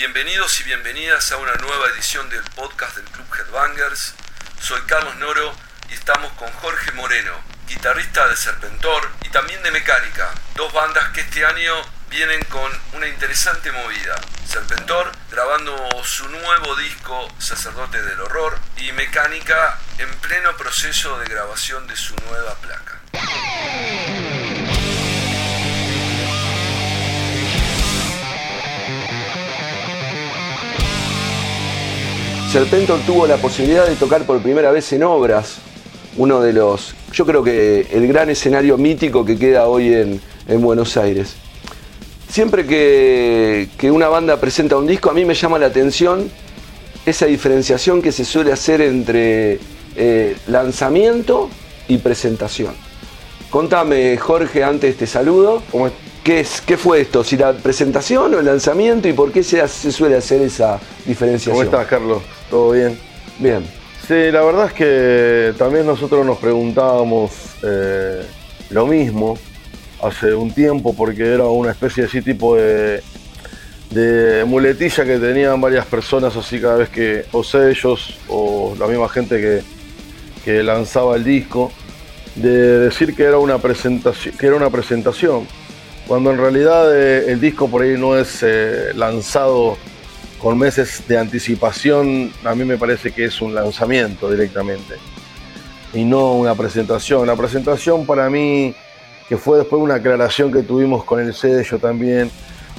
Bienvenidos y bienvenidas a una nueva edición del podcast del Club Headbangers. Soy Carlos Noro y estamos con Jorge Moreno, guitarrista de Serpentor y también de Mecánica, dos bandas que este año vienen con una interesante movida. Serpentor grabando su nuevo disco Sacerdote del Horror y Mecánica en pleno proceso de grabación de su nueva placa. Serpentor tuvo la posibilidad de tocar por primera vez en obras, uno de los, yo creo que el gran escenario mítico que queda hoy en, en Buenos Aires. Siempre que, que, una banda presenta un disco, a mí me llama la atención esa diferenciación que se suele hacer entre eh, lanzamiento y presentación. Contame, Jorge, antes te saludo. ¿Qué, es, ¿Qué fue esto? ¿Si la presentación o el lanzamiento y por qué se, se suele hacer esa diferenciación? ¿Cómo estás, Carlos? ¿Todo bien? Bien. Sí, la verdad es que también nosotros nos preguntábamos eh, lo mismo hace un tiempo porque era una especie de así tipo de, de muletilla que tenían varias personas así cada vez que o sellos o la misma gente que, que lanzaba el disco de decir que era una presentación que era una presentación cuando en realidad eh, el disco por ahí no es eh, lanzado con meses de anticipación, a mí me parece que es un lanzamiento directamente y no una presentación. La presentación para mí, que fue después una aclaración que tuvimos con el sello también,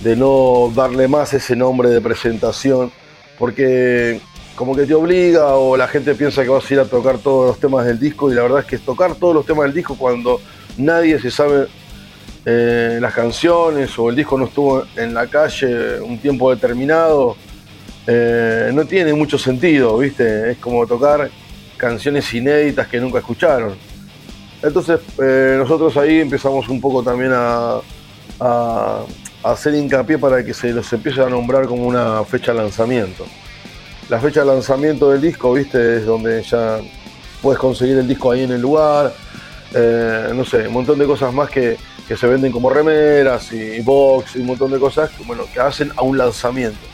de no darle más ese nombre de presentación, porque como que te obliga o la gente piensa que vas a ir a tocar todos los temas del disco y la verdad es que es tocar todos los temas del disco cuando nadie se sabe eh, las canciones o el disco no estuvo en la calle un tiempo determinado, eh, no tiene mucho sentido, ¿viste? Es como tocar canciones inéditas que nunca escucharon. Entonces eh, nosotros ahí empezamos un poco también a, hacer hincapié para que se los empiece a nombrar como una fecha de lanzamiento. La fecha de lanzamiento del disco, ¿viste? Es donde ya puedes conseguir el disco ahí en el lugar. Eh, no sé, un montón de cosas más que, que se venden como remeras y box y un montón de cosas bueno, que hacen a un lanzamiento.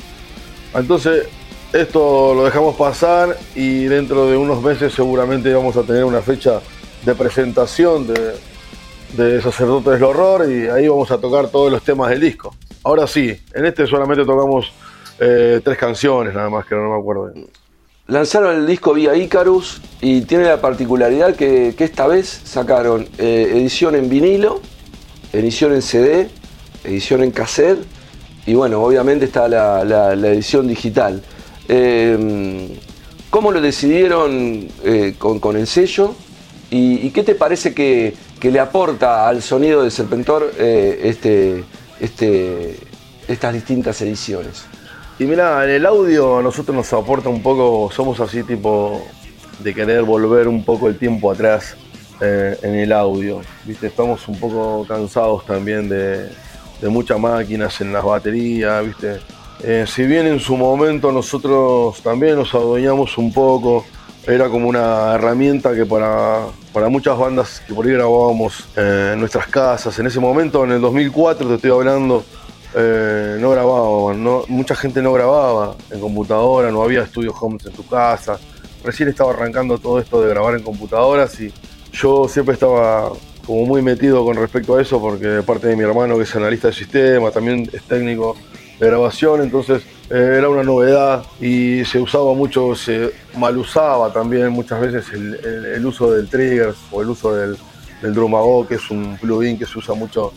Entonces, esto lo dejamos pasar y dentro de unos meses seguramente vamos a tener una fecha de presentación de, de Sacerdotes del Horror y ahí vamos a tocar todos los temas del disco. Ahora sí, en este solamente tocamos eh, tres canciones nada más, que no me acuerdo. Lanzaron el disco vía Icarus y tiene la particularidad que, esta vez sacaron eh, edición en vinilo, edición en CD, edición en cassette y bueno, obviamente está la, edición digital. Eh, ¿Cómo lo decidieron eh, con, con, el sello? ¿Y, ¿Y, qué te parece que, que, le aporta al sonido de Serpentor eh, este, este, estas distintas ediciones? Y mira, en el audio a nosotros nos aporta un poco, somos así tipo de querer volver un poco el tiempo atrás eh, en el audio. ¿viste? Estamos un poco cansados también de, de muchas máquinas en las baterías, ¿viste? Eh, si bien en su momento nosotros también nos adueñamos un poco, era como una herramienta que para, para muchas bandas que por ahí grabábamos eh, en nuestras casas, en ese momento, en el 2004 te estoy hablando, eh, no grababan, no, mucha gente no grababa en computadora, no había estudios homes en tu casa, recién estaba arrancando todo esto de grabar en computadoras y yo siempre estaba como muy metido con respecto a eso porque de parte de mi hermano que es analista de sistema, también es técnico de grabación, entonces eh, era una novedad y se usaba mucho, se mal usaba también muchas veces el, el, uso del trigger o el uso del, del Drumago, que es un plugin que se usa mucho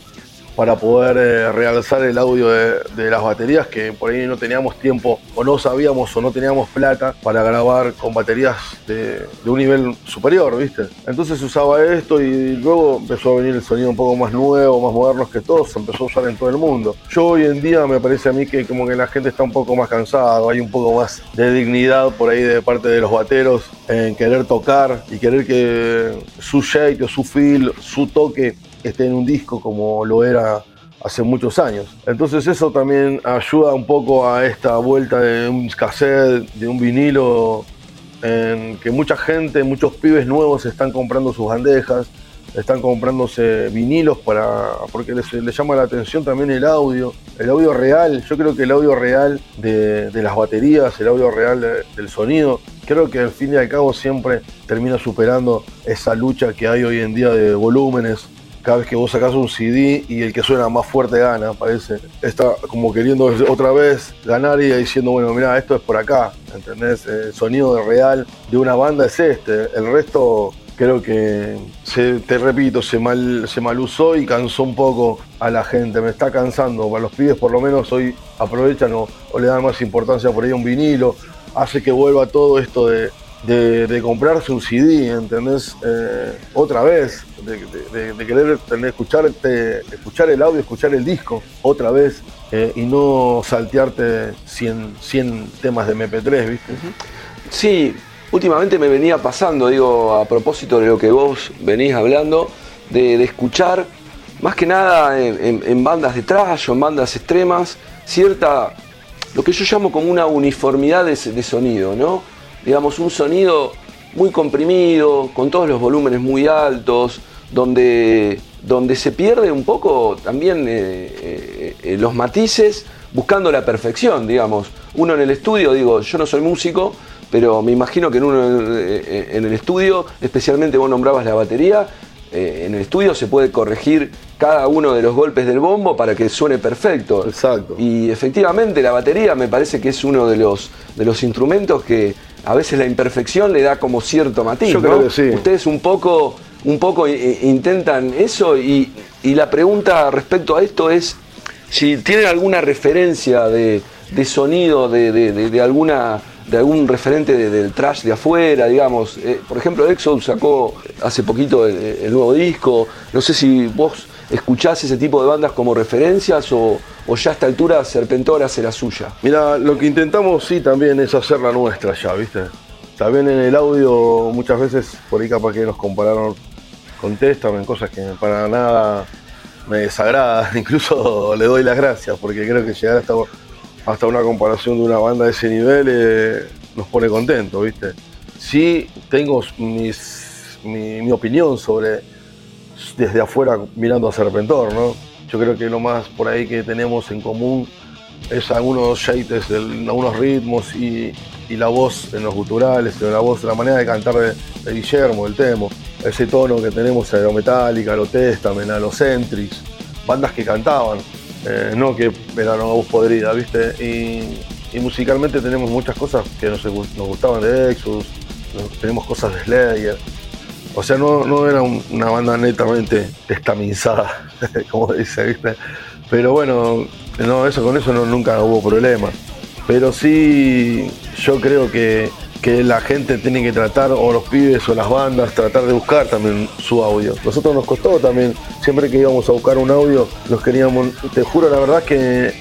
para poder eh, realzar el audio de, las baterías que por ahí no teníamos tiempo o no sabíamos o no teníamos plata para grabar con baterías de, de, un nivel superior, ¿viste? Entonces usaba esto y luego empezó a venir el sonido un poco más nuevo, más moderno que todo, se empezó a usar en todo el mundo. Yo hoy en día me parece a mí que como que la gente está un poco más cansada, hay un poco más de dignidad por ahí de parte de los bateros en querer tocar y querer que su shake o su feel, su toque esté en un disco como lo era hace muchos años. Entonces eso también ayuda un poco a esta vuelta de un cassette, de un vinilo, en que mucha gente, muchos pibes nuevos están comprando sus bandejas, están comprándose vinilos para porque les, llama la atención también el audio, el audio real. Yo creo que el audio real de, las baterías, el audio real del sonido, creo que al fin y al cabo siempre termina superando esa lucha que hay hoy en día de volúmenes. Cada vez que vos sacás un CD y el que suena más fuerte gana, parece. Está como queriendo otra vez ganar y diciendo, bueno, mira, esto es por acá, ¿entendés? El sonido real de una banda es este. El resto creo que, te repito, se mal, se usó y cansó un poco a la gente. Me está cansando. Para los pibes, por lo menos, hoy aprovechan o, le dan más importancia por ahí a un vinilo. Hace que vuelva todo esto de, comprarse un CD, ¿entendés? Eh, otra vez, de, querer tener, escuchar, escuchar el audio, escuchar el disco, otra vez, eh, y no saltearte 100, 100 temas de MP3, ¿viste? Sí, últimamente me venía pasando, digo, a propósito de lo que vos venís hablando, de, escuchar, más que nada en, bandas de trash o en bandas extremas, cierta, lo que yo llamo como una uniformidad de, sonido, ¿no? Digamos, un sonido muy comprimido, con todos los volúmenes muy altos, donde, donde se pierde un poco también eh, eh, eh, los matices buscando la perfección, digamos. Uno en el estudio, digo, yo no soy músico, pero me imagino que en, uno, en el estudio, especialmente vos nombrabas la batería, eh, en el estudio se puede corregir cada uno de los golpes del bombo para que suene perfecto. Exacto. Y efectivamente la batería me parece que es uno de los, de los instrumentos que a veces la imperfección le da como cierto matiz. Yo creo que sí. Ustedes un poco, un poco intentan eso y, la pregunta respecto a esto es si tienen alguna referencia de, sonido de alguna de algún referente del trash de afuera, digamos. Eh, por ejemplo, Exodus sacó hace poquito el, nuevo disco. No sé si vos escuchás ese tipo de bandas como referencias o, ya a esta altura Serpentor hace la suya. Mira, lo que intentamos sí también es hacer la nuestra ya, ¿viste? También en el audio muchas veces por ahí capaz que nos compararon con en cosas que para nada me desagrada, incluso le doy las gracias porque creo que llegar hasta hasta una comparación de una banda de ese nivel eh, nos pone contentos, ¿viste? Sí tengo mis, mi, opinión sobre desde afuera mirando a Serpentor, ¿no? Yo creo que lo más por ahí que tenemos en común es algunos shapes, algunos ritmos y, la voz en los guturales, la voz, la manera de cantar de, Guillermo, el Temo, ese tono que tenemos a Aerometálica, a lo Testament, a los Centrix, bandas que cantaban. Eh, no que era una voz podrida, ¿viste? Y, musicalmente tenemos muchas cosas que nos, gustaban de Exodus, tenemos cosas de Slayer. O sea, no, era una banda netamente estamizada, como dice, ¿viste? Pero bueno, no, eso con eso no, nunca hubo problema. Pero sí, yo creo que que la gente tiene que tratar, o los pibes o las bandas, tratar de buscar también su audio. Nosotros nos costó también, siempre que íbamos a buscar un audio, nos queríamos, te juro la verdad que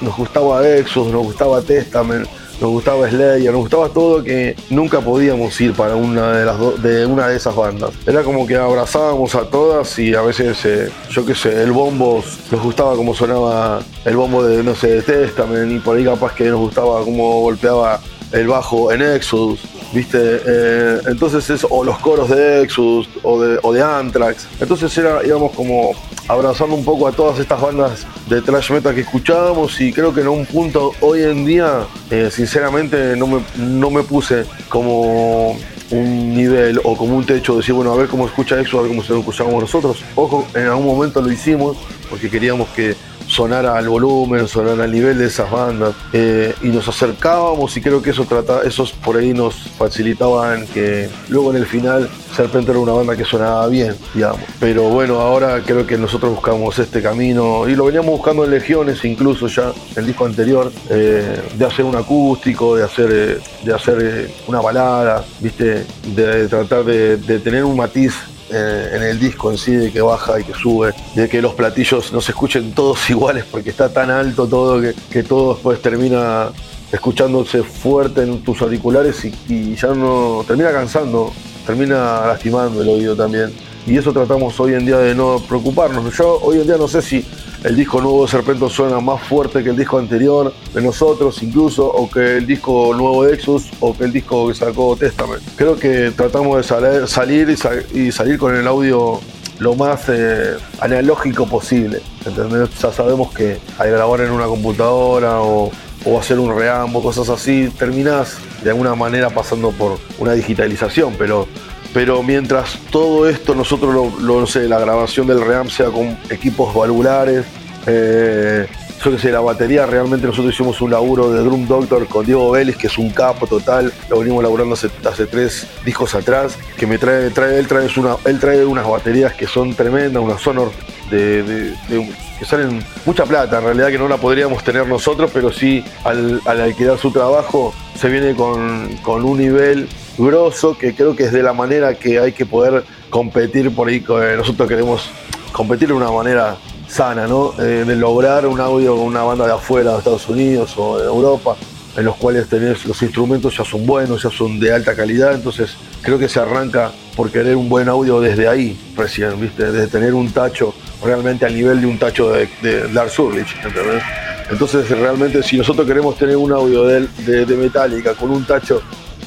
nos gustaba Exos, nos gustaba Testament, nos gustaba Slayer, nos gustaba todo que nunca podíamos ir para una de las de una de esas bandas. Era como que abrazábamos a todas y a veces, eh, yo qué sé, el bombo nos gustaba como sonaba el bombo de, no sé, de Testament y por ahí capaz que nos gustaba cómo golpeaba el bajo en Exodus, ¿viste? Eh, entonces es, o los coros de Exodus o de, o de Anthrax. Entonces era, íbamos como abrazando un poco a todas estas bandas de thrash metal que escuchábamos y creo que en un punto hoy en día, eh, sinceramente, no me, no me puse como un nivel o como un techo, decir, bueno, a ver cómo escucha Exodus, a ver cómo se lo escuchábamos nosotros. Ojo, en algún momento lo hicimos porque queríamos que sonar al volumen, sonar al nivel de esas bandas. Eh, y nos acercábamos y creo que eso trata, esos por ahí nos facilitaban que luego en el final Serpente era una banda que sonaba bien, digamos. Pero bueno, ahora creo que nosotros buscamos este camino y lo veníamos buscando en Legiones, incluso ya el disco anterior, eh, de hacer un acústico, de hacer, eh, de hacer una balada, ¿viste? De, tratar de tener un matiz eh, en el disco en sí, de que baja y que sube, de que los platillos no se escuchen todos iguales porque está tan alto todo que, todo después termina escuchándose fuerte en tus auriculares y, ya no termina cansando, termina lastimando el oído también. Y eso tratamos hoy en día de no preocuparnos. Yo hoy en día no sé si el disco nuevo de Serpento suena más fuerte que el disco anterior de nosotros incluso, o que el disco nuevo de Exus, o que el disco que sacó Testament. Creo que tratamos de salir, y, salir con el audio lo más eh, analógico posible. ¿entendés? Ya sabemos que al grabar en una computadora o, o hacer un reambo, cosas así, terminás de alguna manera pasando por una digitalización, pero, pero mientras todo esto nosotros lo, lo no sé, la grabación del reamp sea con equipos valvulares, eh, yo que sé, la batería, realmente nosotros hicimos un laburo de Drum Doctor con Diego Vélez, que es un capo total, lo venimos laburando hace, tres discos atrás, que me trae, trae, él, trae una, él trae unas baterías que son tremendas, unas Sonor de- de- que salen mucha plata, en realidad que no la podríamos tener nosotros, pero sí al, al alquilar su trabajo se viene con, con un nivel grosso que creo que es de la manera que hay que poder competir por ahí. con- Nosotros queremos competir de una manera sana, ¿no? Eh, de lograr un audio con una banda de afuera, de Estados Unidos o de Europa, en los cuales tenés los instrumentos ya son buenos, ya son de alta calidad, entonces creo que se arranca por querer un buen audio desde ahí recién, ¿viste? Desde tener un tacho realmente al nivel de un tacho de, de Lars Ulrich, ¿entendés? Entonces realmente si nosotros queremos tener un audio de, de Metallica con un tacho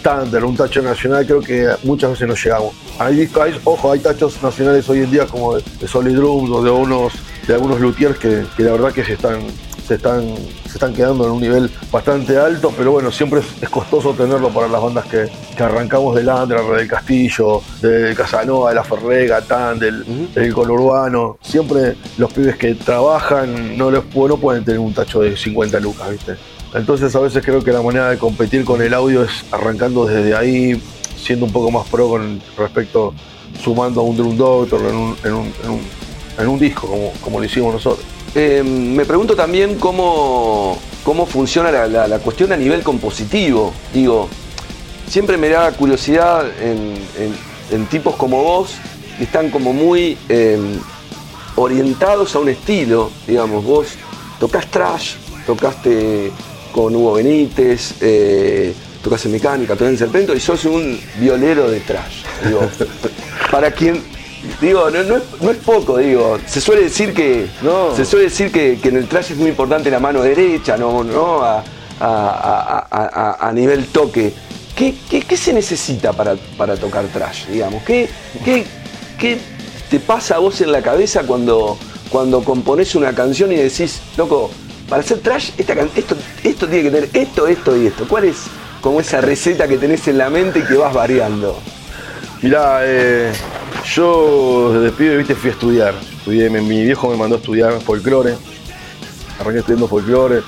estándar, un tacho nacional, creo que muchas veces no llegamos. Hay, hay- ojo, hay tachos nacionales hoy en día como de, de Solid Drums o de unos de algunos luthiers que, que la verdad que se están se están se están quedando en un nivel bastante alto, pero bueno, siempre es, es costoso tenerlo para las bandas que, que arrancamos del Andra, del Castillo, de Casanova, de La Ferrega, Tan, del, del conurbano. Siempre los pibes que trabajan no, les, no pueden tener un tacho de 50 lucas, ¿viste? Entonces a veces creo que la manera de competir con el audio es arrancando desde ahí, siendo un poco más pro con respecto, sumando a un Drum Doctor en un, disco, como, lo hicimos nosotros. Eh, me pregunto también cómo, cómo funciona la, cuestión a nivel compositivo. Digo, siempre me da curiosidad en, tipos como vos, que están como muy eh, orientados a un estilo. Digamos, vos tocas trash, tocaste con Hugo Benítez, eh, tocas en mecánica, tocas en serpento y sos un violero de trash. Digo, para quien Digo, no, no es, no es poco, digo. Se suele decir que. No. Se suele decir que, que en el trash es muy importante la mano derecha, ¿no? ¿no? A, a- a- a- a- a nivel toque. ¿Qué, qué- qué se necesita para, para tocar trash, digamos? ¿Qué, qué, qué te pasa a vos en la cabeza cuando, cuando componés una canción y decís, loco, para hacer trash, esto, tiene que tener esto, esto y esto? ¿Cuál es como esa receta que tenés en la mente y que vas variando? Mirá, eh, yo desde pibe, viste, fui a estudiar. Estudié, mi, viejo me mandó a estudiar folclore. Arranqué estudiando folclore.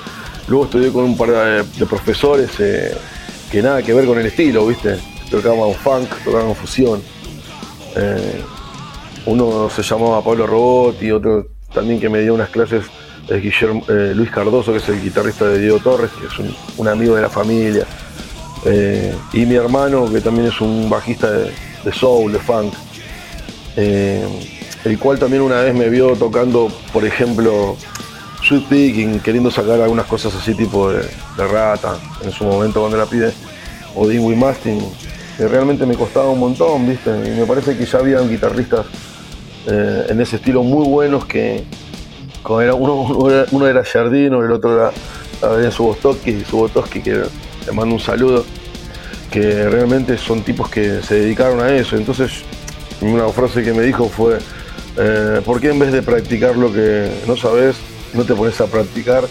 Luego estudié con un par de, profesores eh, que nada que ver con el estilo, viste. Tocaban funk, tocaban fusión. Eh, uno se llamaba Pablo Robotti, otro también que me dio unas clases es Guillermo, eh, Luis Cardoso, que es el guitarrista de Diego Torres, que es un, amigo de la familia. Eh, y mi hermano, que también es un bajista de, soul, de funk, eh, el cual también una vez me vio tocando, por ejemplo, Sweet Picking, queriendo sacar algunas cosas así tipo de, rata, en su momento cuando la pide, o Dingway Mastin, que realmente me costaba un montón, ¿viste? Y me parece que ya habían guitarristas eh, en ese estilo muy buenos que como era, uno, uno era, uno era Jardino, el otro era Adrián Subostoski, Subotoski, que le mando un saludo, que realmente son tipos que se dedicaron a eso. Entonces, una frase que me dijo fue, eh, ¿por qué en vez de practicar lo que no sabes, no te pones a practicar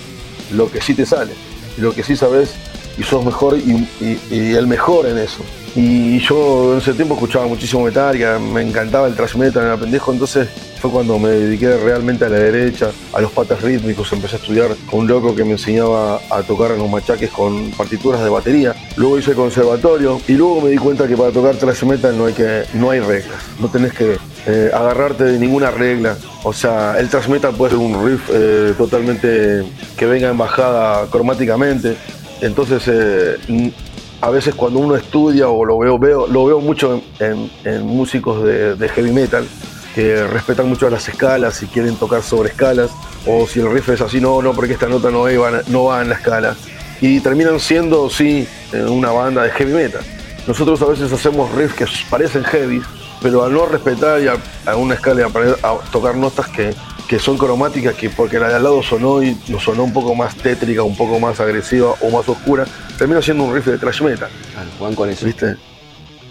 lo que sí te sale? Lo que sí sabes y sos mejor y, el mejor en eso. Y yo en ese tiempo escuchaba muchísimo Metallica, me encantaba el thrash metal, era pendejo, entonces fue cuando me dediqué realmente a la derecha, a los patas rítmicos, empecé a estudiar con un loco que me enseñaba a tocar en los machaques con partituras de batería. Luego hice conservatorio y luego me di cuenta que para tocar thrash metal no hay, que, no hay reglas, no tenés que eh, agarrarte de ninguna regla. O sea, el thrash metal puede ser un riff eh, totalmente que venga en bajada cromáticamente. Entonces, eh, a veces cuando uno estudia o lo veo, veo lo veo mucho en, músicos de, de heavy metal que respetan mucho las escalas y quieren tocar sobre escalas. O si el riff es así, no, no, porque esta nota no va, no va en la escala. Y terminan siendo, sí, eh, una banda de heavy metal. Nosotros a veces hacemos riffs que parecen heavy, pero al no respetar y a, a una escala y a, poner- a tocar notas que, que son cromáticas, que porque la de al lado sonó y nos sonó un poco más tétrica, un poco más agresiva o más oscura, termina siendo un riff de thrash metal, Claro, juegan con eso. ¿viste?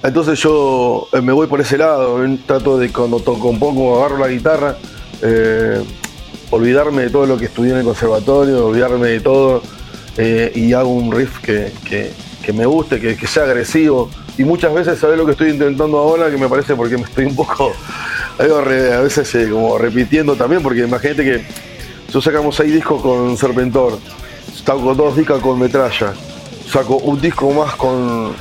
Entonces yo eh, me voy por ese lado, eh, trato de cuando to- compongo, agarro la guitarra, eh, olvidarme de todo lo que estudié en el conservatorio, olvidarme de todo eh, y hago un riff que, que- que me guste, que, que sea agresivo. Y muchas veces, ¿sabes lo que estoy intentando ahora? Que me parece porque me estoy un poco, algo re- a veces eh, como repitiendo también, porque imagínate que yo sacamos seis discos con Serpentor, saco dos discos con metralla, saco un disco más con,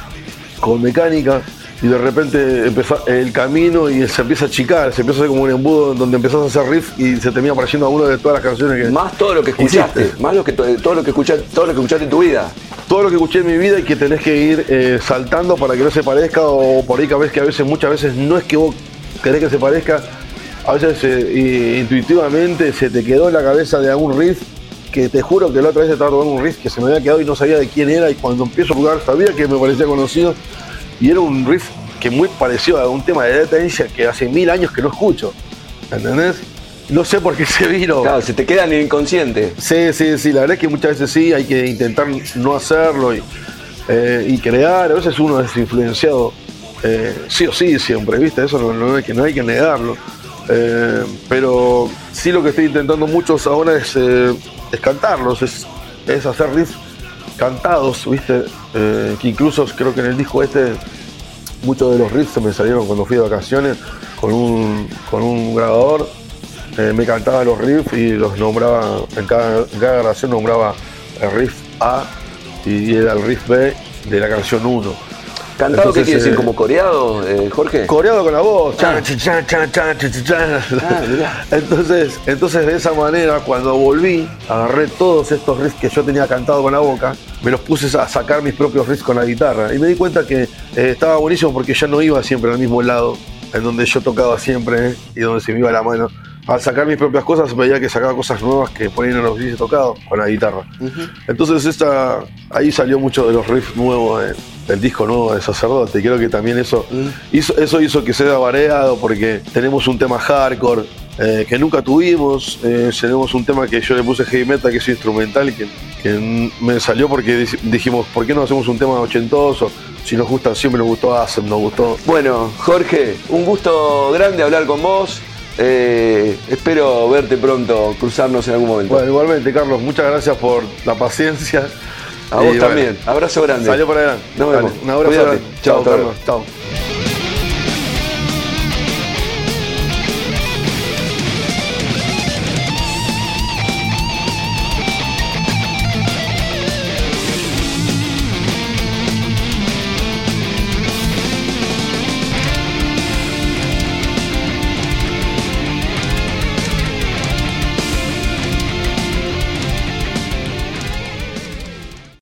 con mecánica y de repente empezó el camino y se empieza a achicar, se empieza a hacer como un embudo donde empezás a hacer riff y se termina apareciendo a uno de todas las canciones que... Más todo lo que escuchaste, Hiciste. más lo que, to- todo lo que escuchaste, todo lo que escuchaste en tu vida. Todo lo que escuché en mi vida y que tenés que ir eh, saltando para que no se parezca o por ahí que a veces, que a veces muchas veces no es que vos querés que se parezca, a veces eh, intuitivamente se te quedó en la cabeza de algún riff que te juro que la otra vez estaba tomando un riff que se me había quedado y no sabía de quién era y cuando empiezo a jugar sabía que me parecía conocido y era un riff que muy pareció a un tema de Angel que hace mil años que no escucho, ¿entendés? No sé por qué se vino. Claro, se te queda en el inconsciente. Sí, sí, sí, la verdad es que muchas veces sí, hay que intentar no hacerlo y, eh, y crear, a veces uno es influenciado, eh, sí o sí, siempre, ¿viste? Eso no, no hay, que, no hay que negarlo. Eh, pero sí lo que estoy intentando muchos ahora es, es cantarlos, es, es hacer riffs cantados, ¿viste? Que incluso creo que en el disco este muchos de los riffs se me salieron cuando fui de vacaciones con un, con un grabador. Eh, me cantaba los riffs y los nombraba, en cada, en cada grabación nombraba el riff A y era el riff B de la canción 1. ¿Cantado Entonces, qué quiere decir? eh, ¿Como coreado, eh, Jorge? Coreado con la voz. Chan, chan, chan, chan, chan, chan, chan. Mirá. Entonces, entonces de esa manera, cuando volví, agarré todos estos riffs que yo tenía cantado con la boca, me los puse a sacar mis propios riffs con la guitarra. Y me di cuenta que eh, estaba buenísimo porque ya no iba siempre al mismo lado, en donde yo tocaba siempre y donde se me iba la mano. Al sacar mis propias cosas, veía que sacaba cosas nuevas que por ahí no los hubiese tocado con la guitarra. Entonces esta, ahí salió mucho de los riffs nuevos del disco nuevo de Sacerdote. Y creo que también eso, hizo, eso hizo que sea variado porque tenemos un tema hardcore eh, que nunca tuvimos. eh, tenemos un tema que yo le puse heavy metal que es instrumental que, que me salió porque dij- dijimos, ¿por qué no hacemos un tema ochentoso? Si nos gusta, siempre nos gustó Asem, nos gustó. Bueno, Jorge, un gusto grande hablar con vos. Eh, espero verte pronto, cruzarnos en algún momento. Bueno, igualmente, Carlos, muchas gracias por la paciencia. A vos Y bueno, también. Abrazo grande. Salió para adelante. Nos Dale, vemos. un abrazo. Cuídate. Chao, Carlos. Chao.